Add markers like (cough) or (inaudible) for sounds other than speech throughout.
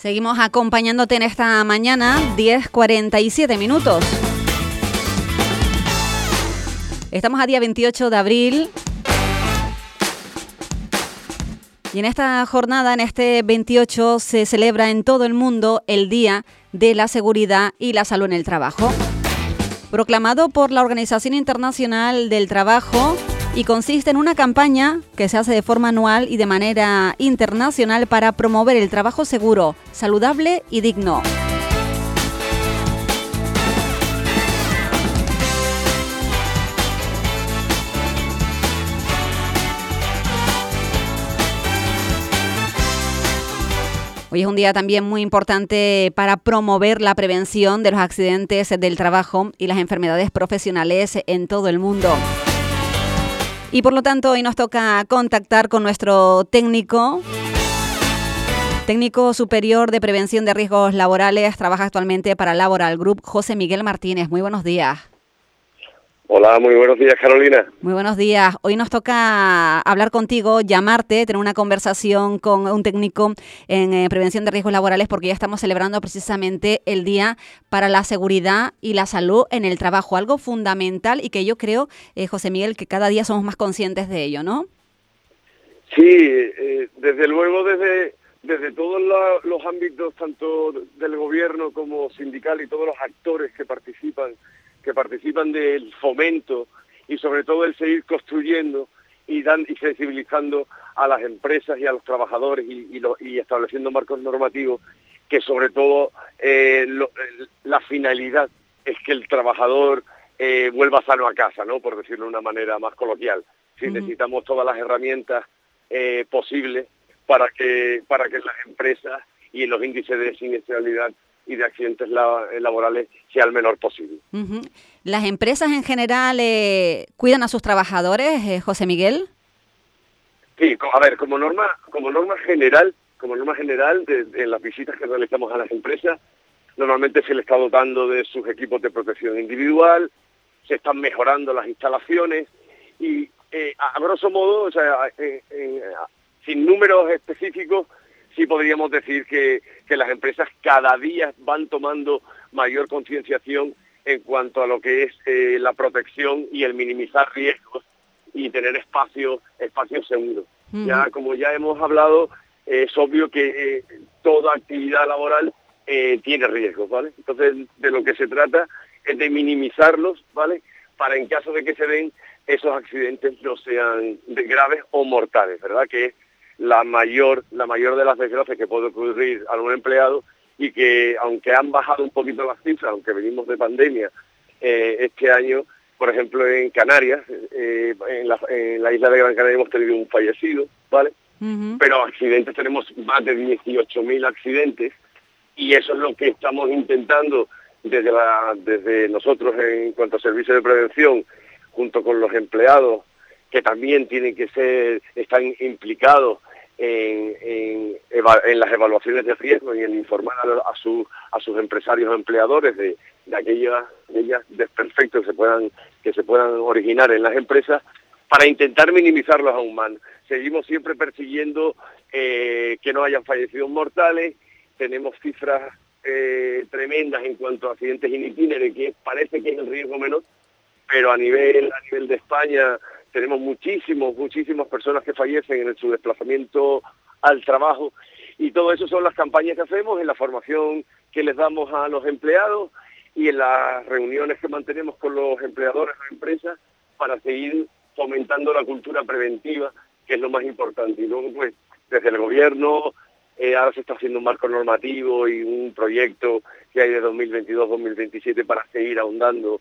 Seguimos acompañándote en esta mañana, 10.47 minutos. Estamos a día 28 de abril. Y en esta jornada, en este 28, se celebra en todo el mundo el Día de la Seguridad y la Salud en el Trabajo. Proclamado por la Organización Internacional del Trabajo, y consiste en una campaña que se hace de forma anual y de manera internacional para promover el trabajo seguro, saludable y digno. Hoy es un día también muy importante para promover la prevención de los accidentes del trabajo y las enfermedades profesionales en todo el mundo. Y por lo tanto hoy nos toca contactar con nuestro técnico, técnico superior de prevención de riesgos laborales, trabaja actualmente para Laboral Group, José Miguel Martínez. Muy buenos días. Hola, muy buenos días, Carolina. Muy buenos días. Hoy nos toca hablar contigo, llamarte, tener una conversación con un técnico en eh, prevención de riesgos laborales porque ya estamos celebrando precisamente el Día para la Seguridad y la Salud en el Trabajo, algo fundamental y que yo creo, eh, José Miguel, que cada día somos más conscientes de ello, ¿no? Sí, eh, desde luego desde, desde todos los ámbitos, tanto del gobierno como sindical y todos los actores que participan que participan del fomento y sobre todo el seguir construyendo y, dan, y sensibilizando a las empresas y a los trabajadores y, y, estableciendo marcos normativos que sobre todo eh, la finalidad es que el trabajador eh, vuelva sano a casa, ¿no? por decirlo de una manera más coloquial. Si necesitamos todas las herramientas eh, posibles para que, para que las empresas y los índices de siniestralidad y de accidentes eh, laborales sea el menor posible. ¿Las empresas en general eh, cuidan a sus trabajadores, eh, José Miguel? Sí, a ver, como norma, como norma general, como norma general, de, en las visitas que realizamos a las empresas, normalmente se les está dotando de sus equipos de protección individual, se están mejorando las instalaciones y a, grosso modo, o sea, sin números específicos, sí podríamos decir que, las empresas cada día van tomando mayor concienciación en cuanto a lo que es eh, la protección y el minimizar riesgos y tener espacios espacios seguros. Ya como ya hemos hablado, es obvio que eh, toda actividad laboral eh, tiene riesgos, ¿vale? Entonces de lo que se trata es de minimizarlos, ¿vale? Para en caso de que se den esos accidentes no sean graves o mortales, ¿verdad? Que la mayor, la mayor de las desgracias que puede ocurrir a un empleado y que aunque han bajado un poquito las cifras, aunque venimos de pandemia eh, este año, por ejemplo en Canarias, eh, en, la, isla de Gran Canaria hemos tenido un fallecido, ¿vale? Pero accidentes tenemos más de 18.000 accidentes y eso es lo que estamos intentando desde, la, desde nosotros en cuanto a servicios de prevención, junto con los empleados que también tienen que ser, están implicados en, las evaluaciones de riesgo y en informar a, a sus empresarios o empleadores de, aquellas, de desperfectos que se puedan que se puedan originar en las empresas para intentar minimizarlos aún más. Seguimos siempre persiguiendo eh, que no hayan fallecidos mortales, tenemos cifras eh, tremendas en cuanto a accidentes in que parece que es el riesgo menor, pero a nivel a nivel de España tenemos muchísimos, muchísimas personas que fallecen en su desplazamiento al trabajo y todo eso son las campañas que hacemos en la formación que les damos a los empleados y en las reuniones que mantenemos con los empleadores o empresas para seguir fomentando la cultura preventiva, que es lo más importante. Y luego, pues, desde el gobierno, eh, ahora se está haciendo un marco normativo y un proyecto que hay de 2022-2027 para seguir ahondando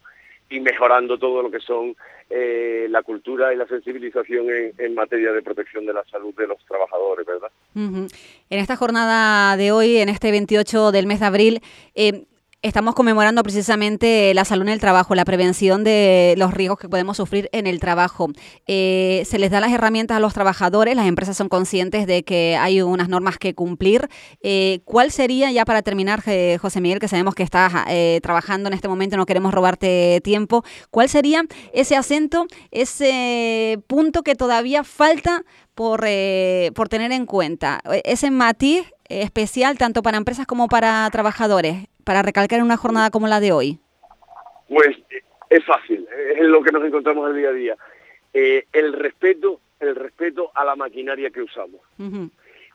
y mejorando todo lo que son eh, la cultura y la sensibilización en, materia de protección de la salud de los trabajadores, ¿verdad? En esta jornada de hoy, en este 28 del mes de abril, eh, Estamos conmemorando precisamente la salud en el trabajo, la prevención de los riesgos que podemos sufrir en el trabajo. Eh, se les da las herramientas a los trabajadores, las empresas son conscientes de que hay unas normas que cumplir. Eh, ¿Cuál sería, ya para terminar, José Miguel, que sabemos que estás eh, trabajando en este momento, no queremos robarte tiempo, cuál sería ese acento, ese punto que todavía falta por, por tener en cuenta, ese matiz especial tanto para empresas como para trabajadores, para recalcar en una jornada como la de hoy? Pues es fácil, es lo que nos encontramos el día a día. Eh, el respeto, el respeto a la maquinaria que usamos,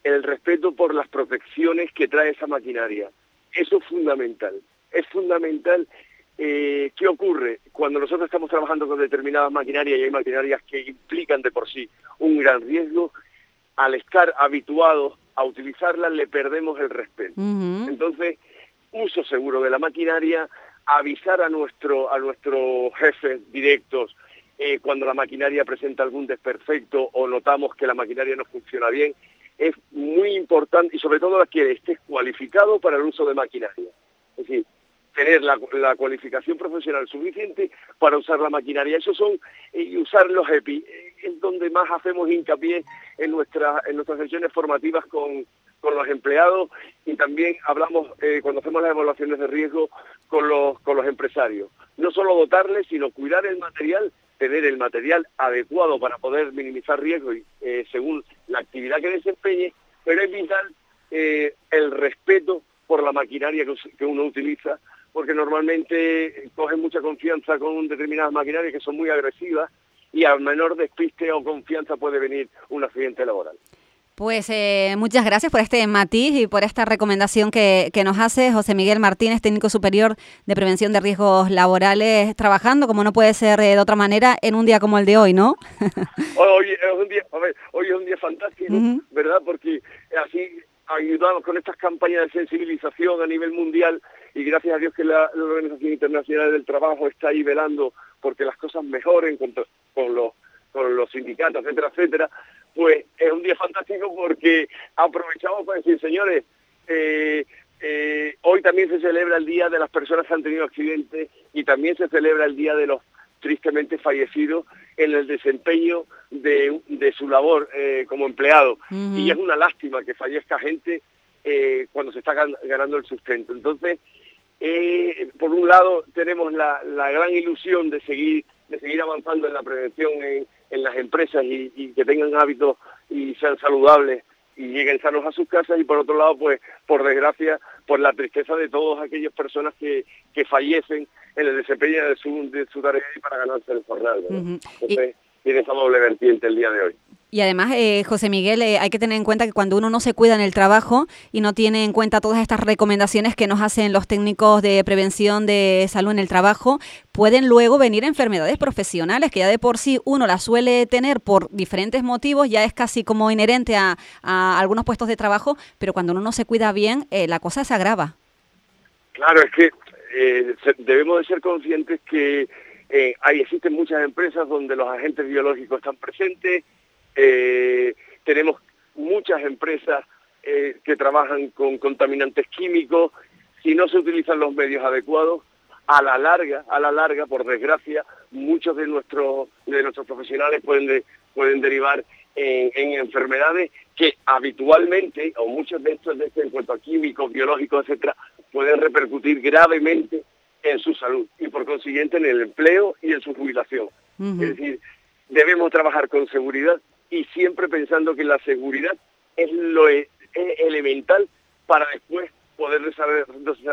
el respeto por las protecciones que trae esa maquinaria. Eso es fundamental. Es fundamental eh, ¿Qué ocurre? Cuando nosotros estamos trabajando con determinadas maquinarias y hay maquinarias que implican de por sí un gran riesgo, al estar habituados a utilizarlas le perdemos el respeto. Entonces, uso seguro de la maquinaria, avisar a nuestro a nuestros jefes directos eh, cuando la maquinaria presenta algún desperfecto o notamos que la maquinaria no funciona bien, es muy importante y sobre todo que estés cualificado para el uso de maquinaria. Es decir, tener la, cualificación profesional suficiente para usar la maquinaria. Eso son, eh, y usar los EPI, eh, es donde más hacemos hincapié en, nuestra, en nuestras sesiones formativas con, con los empleados y también hablamos, eh, cuando hacemos las evaluaciones de riesgo, con los, con los empresarios. No solo dotarles, sino cuidar el material, tener el material adecuado para poder minimizar riesgos según la actividad que desempeñe, pero es vital el respeto por la maquinaria que uno utiliza porque normalmente cogen mucha confianza con determinadas maquinarias que son muy agresivas y al menor despiste o confianza puede venir un accidente laboral. Pues eh, muchas gracias por este matiz y por esta recomendación que, nos hace José Miguel Martínez, técnico superior de prevención de riesgos laborales, trabajando como no puede ser eh, de otra manera en un día como el de hoy, ¿no? (laughs) hoy, es un día, hoy es un día fantástico, ¿verdad? Porque así ayudamos con estas campañas de sensibilización a nivel mundial y gracias a Dios que la, Organización Internacional del Trabajo está ahí velando porque las cosas mejoren con, los, con los sindicatos, etcétera, etcétera, pues es un día fantástico porque aprovechamos para decir, señores, eh, eh, hoy también se celebra el Día de las Personas que han tenido accidentes y también se celebra el Día de los tristemente fallecidos en el desempeño de, su labor eh, como empleado. Y es una lástima que fallezca gente eh, cuando se está ganando el sustento. Entonces, eh, por un lado tenemos la, gran ilusión de seguir de seguir avanzando en la prevención en, las empresas y, que tengan hábitos y sean saludables y lleguen sanos a sus casas y por otro lado pues por desgracia por la tristeza de todas aquellas personas que, que fallecen en el desempeño de su, de su tarea para ganarse el jornal. Entonces, tiene esa doble vertiente el día de hoy. Y además, eh, José Miguel, eh, hay que tener en cuenta que cuando uno no se cuida en el trabajo y no tiene en cuenta todas estas recomendaciones que nos hacen los técnicos de prevención de salud en el trabajo, pueden luego venir enfermedades profesionales que ya de por sí uno las suele tener por diferentes motivos, ya es casi como inherente a, algunos puestos de trabajo, pero cuando uno no se cuida bien, eh, la cosa se agrava. Claro, es que debemos de ser conscientes que hay, existen muchas empresas donde los agentes biológicos están presentes, eh, tenemos muchas empresas eh, que trabajan con contaminantes químicos. Si no se utilizan los medios adecuados, a la larga, a la larga, por desgracia, muchos de nuestros de nuestros profesionales pueden pueden derivar en, enfermedades que habitualmente, o muchos de estos de en cuanto a químicos, biológicos, etcétera, pueden repercutir gravemente en su salud y por consiguiente en el empleo y en su jubilación. Es decir, debemos trabajar con seguridad y siempre pensando que la seguridad es lo e, elemental para después poder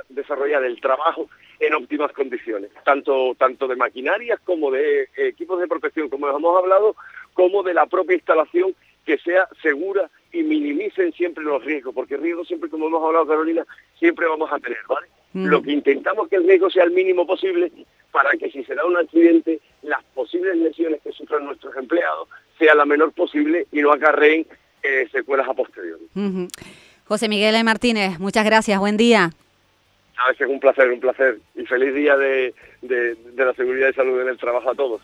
desarrollar el trabajo en óptimas condiciones, tanto, tanto de maquinarias como de equipos de protección, como hemos hablado, como de la propia instalación que sea segura y minimicen siempre los riesgos, porque riesgos siempre, como hemos hablado Carolina, siempre vamos a tener, ¿vale? Mm. Lo que intentamos que el riesgo sea el mínimo posible para que si se da un accidente, las posibles lesiones que sufran nuestros empleados la menor posible y no acarreen eh, secuelas a posteriori. José Miguel Martínez, muchas gracias, buen día. A veces un placer, un placer y feliz día de, de la seguridad y salud en el trabajo a todos.